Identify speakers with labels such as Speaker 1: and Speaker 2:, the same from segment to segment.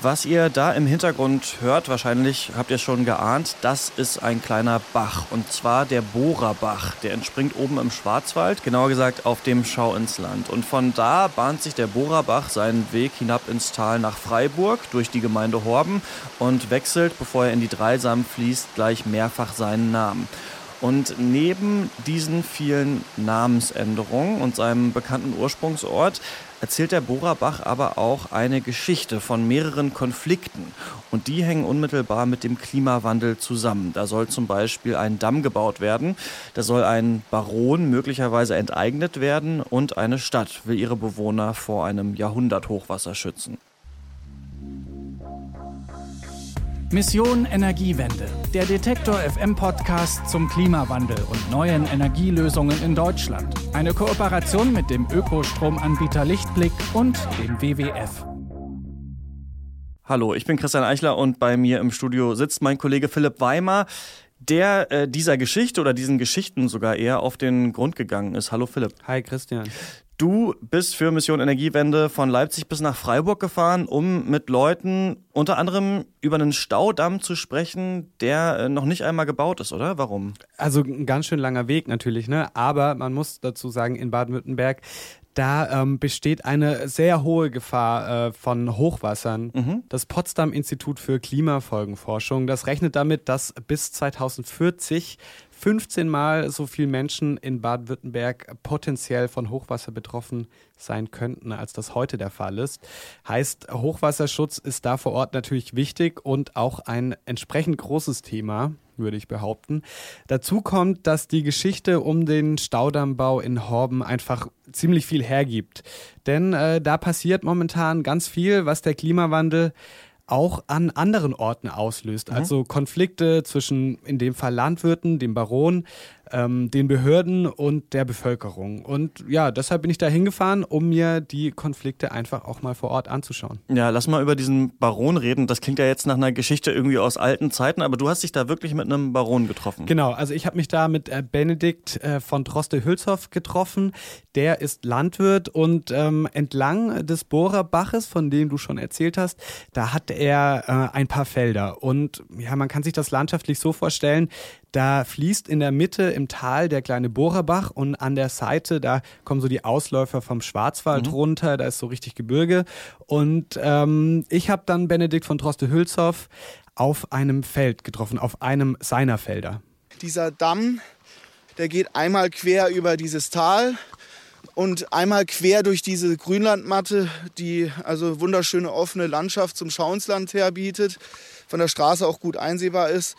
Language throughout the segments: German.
Speaker 1: Was ihr da im Hintergrund hört, wahrscheinlich habt ihr schon geahnt, das ist ein kleiner Bach. Und zwar der Bohrerbach. Der entspringt oben im Schwarzwald, genauer gesagt auf dem Schau ins Land. Und von da bahnt sich der Bohrerbach seinen Weg hinab ins Tal nach Freiburg durch die Gemeinde Horben und wechselt, bevor er in die Dreisam fließt, gleich mehrfach seinen Namen. Und neben diesen vielen Namensänderungen und seinem bekannten Ursprungsort erzählt der Bohrerbach aber auch eine Geschichte von mehreren Konflikten. Und die hängen unmittelbar mit dem Klimawandel zusammen. Da soll zum Beispiel ein Damm gebaut werden, da soll ein Baron möglicherweise enteignet werden und eine Stadt will ihre Bewohner vor einem Jahrhunderthochwasser schützen.
Speaker 2: Mission Energiewende, der Detektor FM Podcast zum Klimawandel und neuen Energielösungen in Deutschland. Eine Kooperation mit dem Ökostromanbieter Lichtblick und dem WWF.
Speaker 1: Hallo, ich bin Christian Eichler und bei mir im Studio sitzt mein Kollege Philipp Weimer, der äh, dieser Geschichte oder diesen Geschichten sogar eher auf den Grund gegangen ist. Hallo Philipp.
Speaker 3: Hi Christian.
Speaker 1: Du bist für Mission Energiewende von Leipzig bis nach Freiburg gefahren, um mit Leuten unter anderem über einen Staudamm zu sprechen, der äh, noch nicht einmal gebaut ist, oder? Warum?
Speaker 3: Also ein ganz schön langer Weg natürlich, ne? Aber man muss dazu sagen, in Baden-Württemberg, da ähm, besteht eine sehr hohe Gefahr äh, von Hochwassern. Mhm. Das Potsdam Institut für Klimafolgenforschung, das rechnet damit, dass bis 2040 15 Mal so viele Menschen in Baden-Württemberg potenziell von Hochwasser betroffen sein könnten, als das heute der Fall ist. Heißt, Hochwasserschutz ist da vor Ort natürlich wichtig und auch ein entsprechend großes Thema, würde ich behaupten. Dazu kommt, dass die Geschichte um den Staudammbau in Horben einfach ziemlich viel hergibt. Denn äh, da passiert momentan ganz viel, was der Klimawandel auch an anderen Orten auslöst. Mhm. Also Konflikte zwischen in dem Fall Landwirten, dem Baron, ähm, den Behörden und der Bevölkerung. Und ja, deshalb bin ich da hingefahren, um mir die Konflikte einfach auch mal vor Ort anzuschauen.
Speaker 1: Ja, lass mal über diesen Baron reden. Das klingt ja jetzt nach einer Geschichte irgendwie aus alten Zeiten, aber du hast dich da wirklich mit einem Baron getroffen.
Speaker 3: Genau, also ich habe mich da mit äh, Benedikt äh, von Droste-Hülshoff getroffen. Der ist Landwirt und ähm, entlang des Bohrerbaches, von dem du schon erzählt hast, da hat er äh, ein paar Felder. Und ja, man kann sich das landschaftlich so vorstellen, da fließt in der Mitte im Tal der kleine Bohrerbach und an der Seite, da kommen so die Ausläufer vom Schwarzwald mhm. runter, da ist so richtig Gebirge. Und ähm, ich habe dann Benedikt von Droste-Hülshoff auf einem Feld getroffen, auf einem seiner Felder.
Speaker 4: Dieser Damm, der geht einmal quer über dieses Tal und einmal quer durch diese Grünlandmatte, die also wunderschöne offene Landschaft zum Schauensland herbietet, von der Straße auch gut einsehbar ist.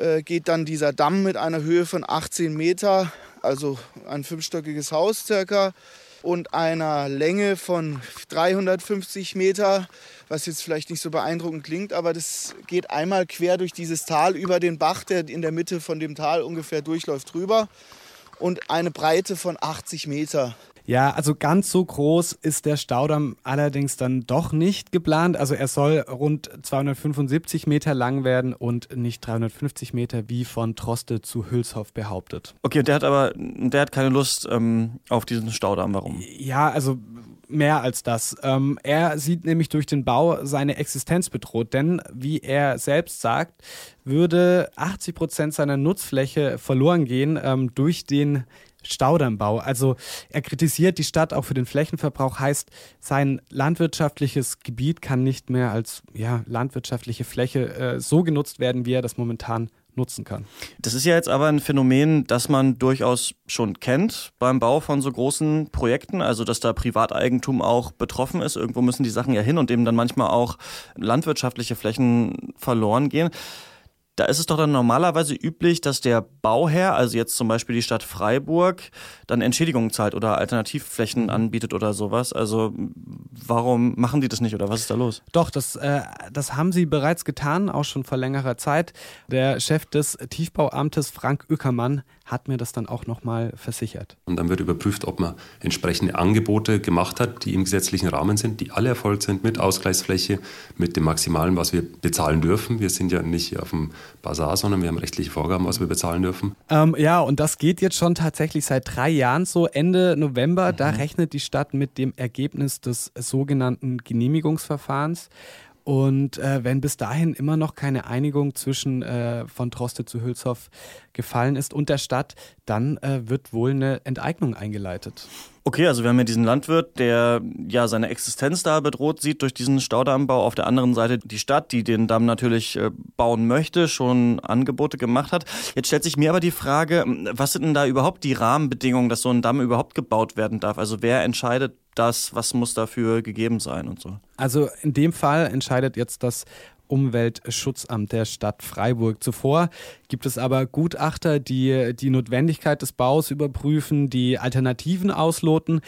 Speaker 4: Äh, geht dann dieser Damm mit einer Höhe von 18 Meter, also ein fünfstöckiges Haus circa, und einer Länge von 350 Meter, was jetzt vielleicht nicht so beeindruckend klingt, aber das geht einmal quer durch dieses Tal über den Bach, der in der Mitte von dem Tal ungefähr durchläuft, drüber und eine Breite von 80 Meter.
Speaker 3: Ja, also ganz so groß ist der Staudamm allerdings dann doch nicht geplant. Also er soll rund 275 Meter lang werden und nicht 350 Meter wie von Troste zu Hülshoff behauptet.
Speaker 1: Okay, und der hat aber, der hat keine Lust ähm, auf diesen Staudamm. Warum?
Speaker 3: Ja, also mehr als das. Ähm, er sieht nämlich durch den Bau seine Existenz bedroht, denn wie er selbst sagt, würde 80 Prozent seiner Nutzfläche verloren gehen ähm, durch den Staudammbau. Also er kritisiert die Stadt auch für den Flächenverbrauch, heißt, sein landwirtschaftliches Gebiet kann nicht mehr als ja, landwirtschaftliche Fläche äh, so genutzt werden, wie er das momentan nutzen kann.
Speaker 1: Das ist ja jetzt aber ein Phänomen, das man durchaus schon kennt beim Bau von so großen Projekten, also dass da Privateigentum auch betroffen ist. Irgendwo müssen die Sachen ja hin und eben dann manchmal auch landwirtschaftliche Flächen verloren gehen. Da ist es doch dann normalerweise üblich, dass der Bauherr, also jetzt zum Beispiel die Stadt Freiburg, dann Entschädigungen zahlt oder Alternativflächen anbietet oder sowas. Also warum machen die das nicht oder was ist da los?
Speaker 3: Doch, das, äh, das haben sie bereits getan, auch schon vor längerer Zeit. Der Chef des Tiefbauamtes, Frank Ueckermann, hat mir das dann auch nochmal versichert.
Speaker 5: Und dann wird überprüft, ob man entsprechende Angebote gemacht hat, die im gesetzlichen Rahmen sind, die alle erfolgt sind mit Ausgleichsfläche, mit dem Maximalen, was wir bezahlen dürfen. Wir sind ja nicht auf dem Basar, sondern wir haben rechtliche Vorgaben, was wir bezahlen dürfen.
Speaker 3: Ähm, ja, und das geht jetzt schon tatsächlich seit drei Jahren so. Ende November, mhm. da rechnet die Stadt mit dem Ergebnis des sogenannten Genehmigungsverfahrens. Und äh, wenn bis dahin immer noch keine Einigung zwischen äh, von Troste zu Hülshoff gefallen ist und der Stadt, dann äh, wird wohl eine Enteignung eingeleitet.
Speaker 1: Okay, also wir haben ja diesen Landwirt, der ja seine Existenz da bedroht sieht durch diesen Staudammbau. Auf der anderen Seite die Stadt, die den Damm natürlich äh, bauen möchte, schon Angebote gemacht hat. Jetzt stellt sich mir aber die Frage, was sind denn da überhaupt die Rahmenbedingungen, dass so ein Damm überhaupt gebaut werden darf? Also wer entscheidet das? Was muss dafür gegeben sein und so?
Speaker 3: Also in dem Fall entscheidet jetzt das Umweltschutzamt der Stadt Freiburg. Zuvor gibt es aber Gutachter, die die Notwendigkeit des Baus überprüfen, die Alternativen ausloten,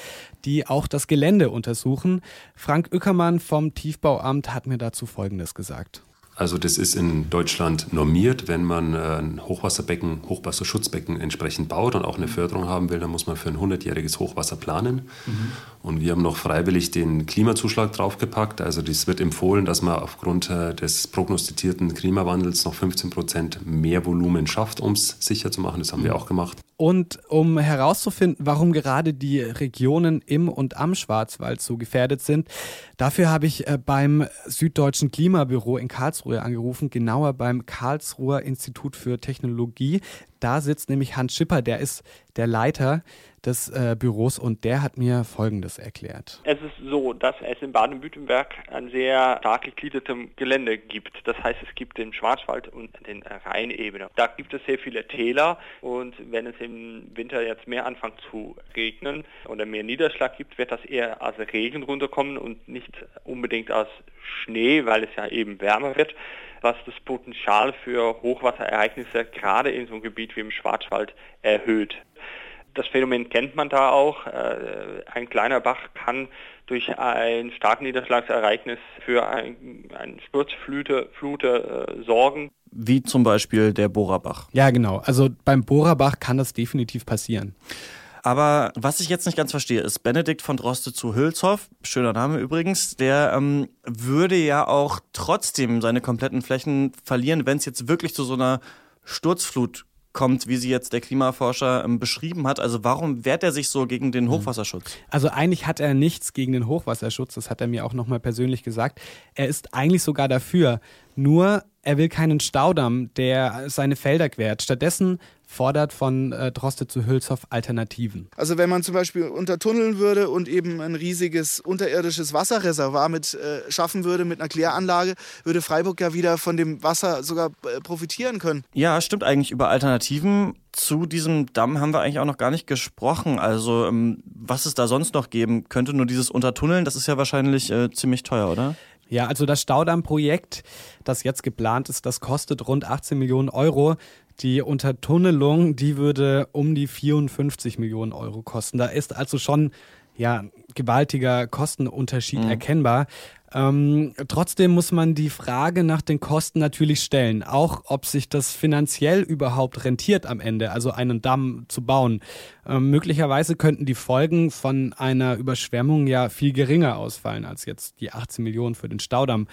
Speaker 3: die auch das Gelände untersuchen. Frank Ueckermann vom Tiefbauamt hat mir dazu Folgendes gesagt.
Speaker 5: Also das ist in Deutschland normiert. Wenn man äh, ein Hochwasserbecken, Hochwasserschutzbecken entsprechend baut und auch eine Förderung haben will, dann muss man für ein 100-jähriges Hochwasser planen. Mhm. Und wir haben noch freiwillig den Klimazuschlag draufgepackt. Also das wird empfohlen, dass man aufgrund äh, des prognostizierten Klimawandels noch 15 Prozent mehr Volumen schafft, um es sicher zu machen. Das haben wir mhm. auch gemacht.
Speaker 3: Und um herauszufinden, warum gerade die Regionen im und am Schwarzwald so gefährdet sind, dafür habe ich äh, beim Süddeutschen Klimabüro in Karlsruhe angerufen, genauer beim Karlsruher Institut für Technologie. Da sitzt nämlich Hans Schipper, der ist der Leiter des äh, Büros und der hat mir Folgendes erklärt.
Speaker 6: Es ist so, dass es in Baden-Württemberg ein sehr stark gegliedertes Gelände gibt. Das heißt, es gibt den Schwarzwald und den Rheinebene. Da gibt es sehr viele Täler und wenn es im Winter jetzt mehr anfängt zu regnen oder mehr Niederschlag gibt, wird das eher als Regen runterkommen und nicht unbedingt als Schnee, weil es ja eben wärmer wird was das Potenzial für Hochwasserereignisse gerade in so einem Gebiet wie im Schwarzwald erhöht. Das Phänomen kennt man da auch. Äh, ein kleiner Bach kann durch ein Starkniederschlagsereignis für ein, Sturzflute Flute, äh, sorgen.
Speaker 1: Wie zum Beispiel der Bohrerbach.
Speaker 3: Ja, genau. Also beim Bohrerbach kann das definitiv passieren.
Speaker 1: Aber was ich jetzt nicht ganz verstehe, ist Benedikt von Droste zu Hülshoff, schöner Name übrigens, der ähm, würde ja auch trotzdem seine kompletten Flächen verlieren, wenn es jetzt wirklich zu so einer Sturzflut kommt, wie sie jetzt der Klimaforscher ähm, beschrieben hat. Also warum wehrt er sich so gegen den mhm. Hochwasserschutz?
Speaker 3: Also eigentlich hat er nichts gegen den Hochwasserschutz, das hat er mir auch nochmal persönlich gesagt. Er ist eigentlich sogar dafür. Nur er will keinen Staudamm, der seine Felder quert. Stattdessen fordert von äh, Droste zu Hülshoff Alternativen.
Speaker 4: Also wenn man zum Beispiel untertunneln würde und eben ein riesiges unterirdisches Wasserreservoir mit äh, schaffen würde mit einer Kläranlage, würde Freiburg ja wieder von dem Wasser sogar äh, profitieren können.
Speaker 1: Ja, stimmt eigentlich über Alternativen. Zu diesem Damm haben wir eigentlich auch noch gar nicht gesprochen. Also ähm, was es da sonst noch geben könnte, nur dieses Untertunneln, das ist ja wahrscheinlich äh, ziemlich teuer, oder?
Speaker 3: Ja, also das Staudammprojekt, das jetzt geplant ist, das kostet rund 18 Millionen Euro. Die Untertunnelung, die würde um die 54 Millionen Euro kosten. Da ist also schon ja, gewaltiger Kostenunterschied mhm. erkennbar. Ähm, trotzdem muss man die Frage nach den Kosten natürlich stellen, auch ob sich das finanziell überhaupt rentiert am Ende, also einen Damm zu bauen. Ähm, möglicherweise könnten die Folgen von einer Überschwemmung ja viel geringer ausfallen als jetzt die 18 Millionen für den Staudamm.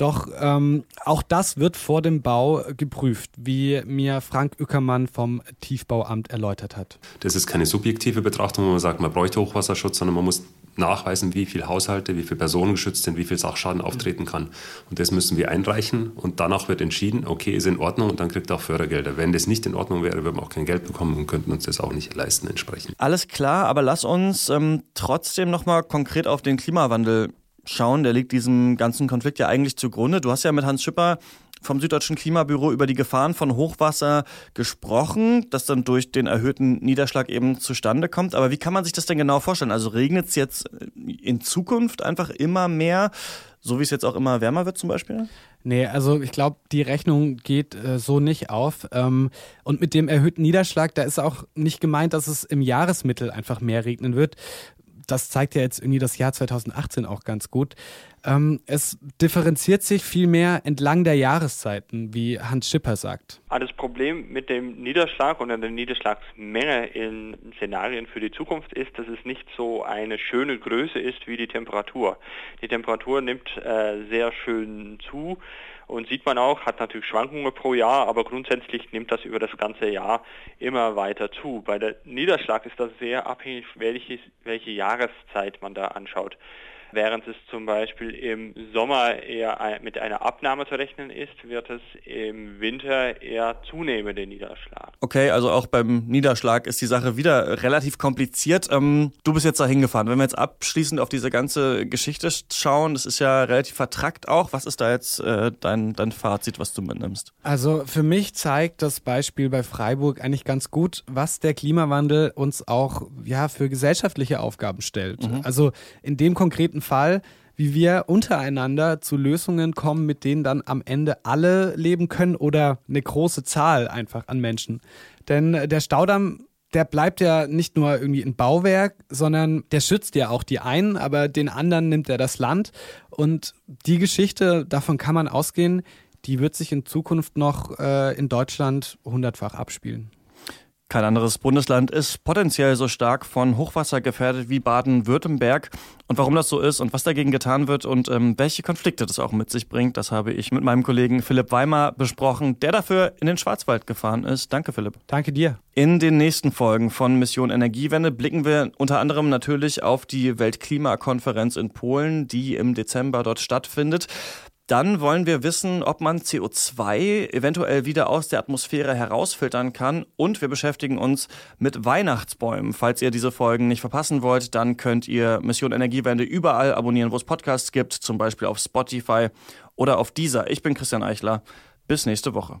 Speaker 3: Doch ähm, auch das wird vor dem Bau geprüft, wie mir Frank Ueckermann vom Tiefbauamt erläutert hat.
Speaker 5: Das ist keine subjektive Betrachtung, wo man sagt, man bräuchte Hochwasserschutz, sondern man muss nachweisen, wie viele Haushalte, wie viele Personen geschützt sind, wie viel Sachschaden auftreten kann. Und das müssen wir einreichen und danach wird entschieden, okay, ist in Ordnung und dann kriegt er auch Fördergelder. Wenn das nicht in Ordnung wäre, würden wir auch kein Geld bekommen und könnten uns das auch nicht leisten entsprechend.
Speaker 1: Alles klar, aber lass uns ähm, trotzdem nochmal konkret auf den Klimawandel schauen. Der liegt diesem ganzen Konflikt ja eigentlich zugrunde. Du hast ja mit Hans Schipper vom Süddeutschen Klimabüro über die Gefahren von Hochwasser gesprochen, das dann durch den erhöhten Niederschlag eben zustande kommt. Aber wie kann man sich das denn genau vorstellen? Also regnet es jetzt in Zukunft einfach immer mehr, so wie es jetzt auch immer wärmer wird zum Beispiel?
Speaker 3: Nee, also ich glaube, die Rechnung geht äh, so nicht auf. Ähm, und mit dem erhöhten Niederschlag, da ist auch nicht gemeint, dass es im Jahresmittel einfach mehr regnen wird, das zeigt ja jetzt irgendwie das Jahr 2018 auch ganz gut. Ähm, es differenziert sich vielmehr entlang der Jahreszeiten, wie Hans Schipper sagt.
Speaker 6: Ah, das Problem mit dem Niederschlag und der Niederschlagsmenge in Szenarien für die Zukunft ist, dass es nicht so eine schöne Größe ist wie die Temperatur. Die Temperatur nimmt äh, sehr schön zu und sieht man auch, hat natürlich Schwankungen pro Jahr, aber grundsätzlich nimmt das über das ganze Jahr immer weiter zu. Bei der Niederschlag ist das sehr abhängig, welche, welche Jahreszeit man da anschaut. Während es zum Beispiel im Sommer eher mit einer Abnahme zu rechnen ist, wird es im Winter eher zunehmenden Niederschlag.
Speaker 1: Okay, also auch beim Niederschlag ist die Sache wieder relativ kompliziert. Ähm, du bist jetzt da hingefahren. Wenn wir jetzt abschließend auf diese ganze Geschichte schauen, das ist ja relativ vertrackt auch. Was ist da jetzt äh, dein, dein Fazit, was du mitnimmst?
Speaker 3: Also für mich zeigt das Beispiel bei Freiburg eigentlich ganz gut, was der Klimawandel uns auch ja, für gesellschaftliche Aufgaben stellt. Mhm. Also in dem konkreten Fall, wie wir untereinander zu Lösungen kommen, mit denen dann am Ende alle leben können oder eine große Zahl einfach an Menschen. Denn der Staudamm der bleibt ja nicht nur irgendwie ein Bauwerk, sondern der schützt ja auch die einen, aber den anderen nimmt er das Land. Und die Geschichte, davon kann man ausgehen, die wird sich in Zukunft noch äh, in Deutschland hundertfach abspielen.
Speaker 1: Kein anderes Bundesland ist potenziell so stark von Hochwasser gefährdet wie Baden-Württemberg. Und warum das so ist und was dagegen getan wird und ähm, welche Konflikte das auch mit sich bringt, das habe ich mit meinem Kollegen Philipp Weimer besprochen, der dafür in den Schwarzwald gefahren ist. Danke, Philipp.
Speaker 3: Danke dir.
Speaker 1: In den nächsten Folgen von Mission Energiewende blicken wir unter anderem natürlich auf die Weltklimakonferenz in Polen, die im Dezember dort stattfindet. Dann wollen wir wissen, ob man CO2 eventuell wieder aus der Atmosphäre herausfiltern kann. Und wir beschäftigen uns mit Weihnachtsbäumen. Falls ihr diese Folgen nicht verpassen wollt, dann könnt ihr Mission Energiewende überall abonnieren, wo es Podcasts gibt, zum Beispiel auf Spotify oder auf dieser. Ich bin Christian Eichler. Bis nächste Woche.